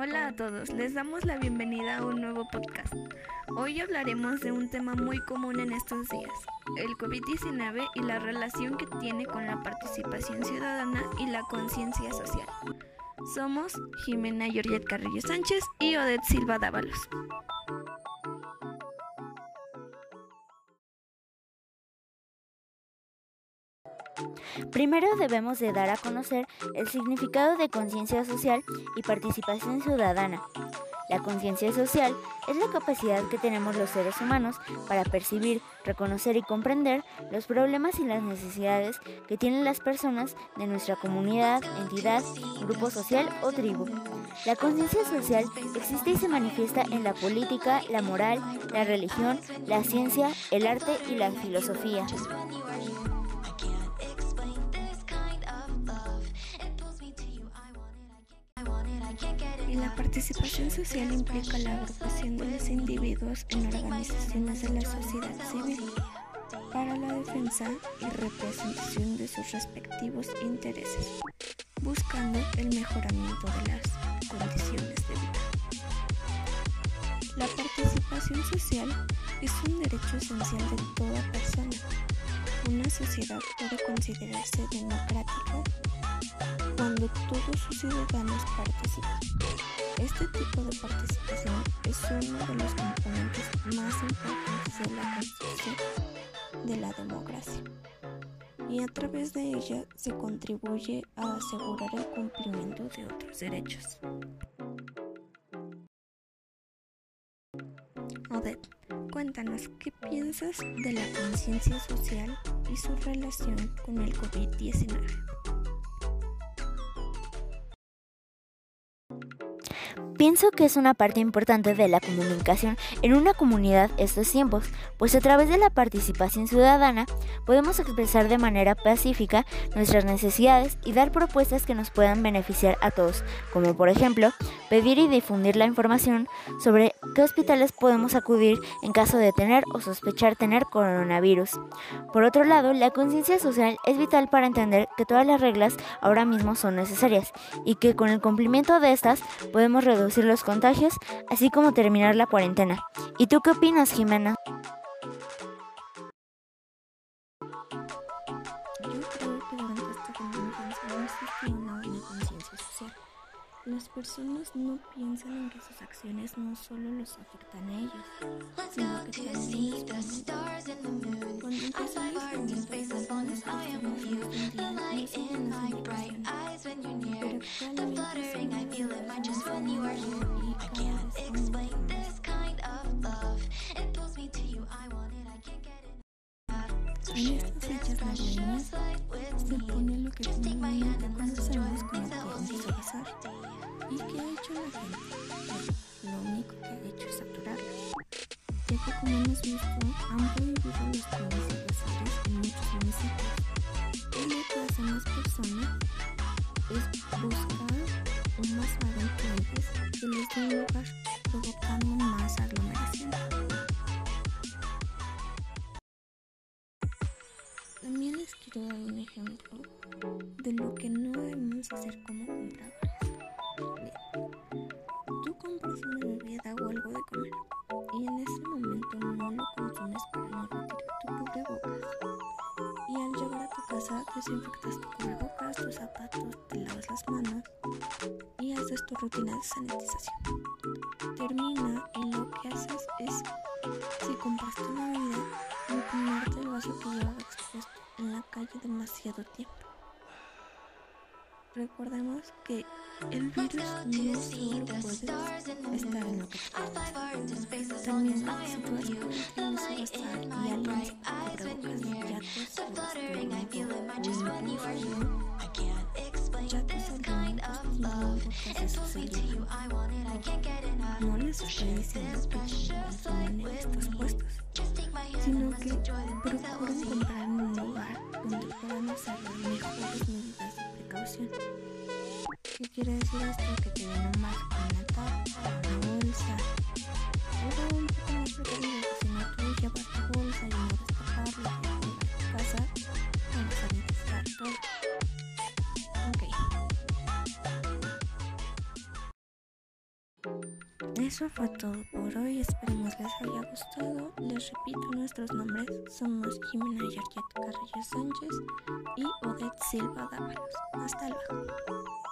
Hola a todos, les damos la bienvenida a un nuevo podcast. Hoy hablaremos de un tema muy común en estos días, el COVID-19 y la relación que tiene con la participación ciudadana y la conciencia social. Somos Jimena Georgette Carrillo Sánchez y Odette Silva Dávalos. Primero debemos de dar a conocer el significado de conciencia social y participación ciudadana. La conciencia social es la capacidad que tenemos los seres humanos para percibir, reconocer y comprender los problemas y las necesidades que tienen las personas de nuestra comunidad, entidad, grupo social o tribu. La conciencia social existe y se manifiesta en la política, la moral, la religión, la ciencia, el arte y la filosofía. La participación social implica la agrupación de los individuos en organizaciones de la sociedad civil para la defensa y representación de sus respectivos intereses, buscando el mejoramiento de las condiciones de vida. La participación social es un derecho esencial de toda persona. Una sociedad puede considerarse democrática cuando todos sus ciudadanos participan. Este tipo de participación es uno de los componentes más importantes de la construcción de la democracia y a través de ella se contribuye a asegurar el cumplimiento de otros derechos. Odette, cuéntanos qué piensas de la conciencia social y su relación con el COVID-19. Pienso que es una parte importante de la comunicación en una comunidad estos tiempos, pues a través de la participación ciudadana podemos expresar de manera pacífica nuestras necesidades y dar propuestas que nos puedan beneficiar a todos, como por ejemplo pedir y difundir la información sobre qué hospitales podemos acudir en caso de tener o sospechar tener coronavirus. Por otro lado, la conciencia social es vital para entender que todas las reglas ahora mismo son necesarias y que con el cumplimiento de estas podemos reducir los contagios, así como terminar la cuarentena. ¿Y tú qué opinas, Jimena? Las personas no piensan en que sus acciones no solo los afectan a ellos, sino que también les Cuando empezó el aislamiento, algunas personas no entendían no seguían las indicaciones, pero actualmente se En estas fechas navideñas se pone lo que comúnmente conocemos como corrupción azar. ¿Y qué ha hecho la gente? Lo único que ha hecho es saturarla, ya que como hemos También les quiero dar un ejemplo de lo que no debemos hacer como compradores. Tú compras una bebida o algo de comer y en ese momento no lo consumes para no retirar tu cubrebocas. Y al llegar a tu casa desinfectas tu cubrebocas, tus zapatos, te lavas las manos y haces tu rutina de sanitización. Termina y lo que haces es, si compraste una bebida, imprimarte el vaso que llevaba expuesto calle demasiado tiempo. Recordemos que el virus no solo puede estar en lo que. También se gastar y alguien se. No les estoy diciendo que consumen en estos puestos, sino que procuren comprar en un lugar donde puedan usar las mejores medidas de precaución. ¿Qué quiere decir esto? Que te den un vaso con tapa, una bolsa, algo un poco más que si no tú llevas tu bolsa y no destaparla, tu casa, vamos a necesitar todo. Eso fue todo por hoy, esperemos les haya gustado. Les repito nuestros nombres, somos Jimena Georgette Carrillo Sánchez y Odette Silva Dávalos. Hasta luego.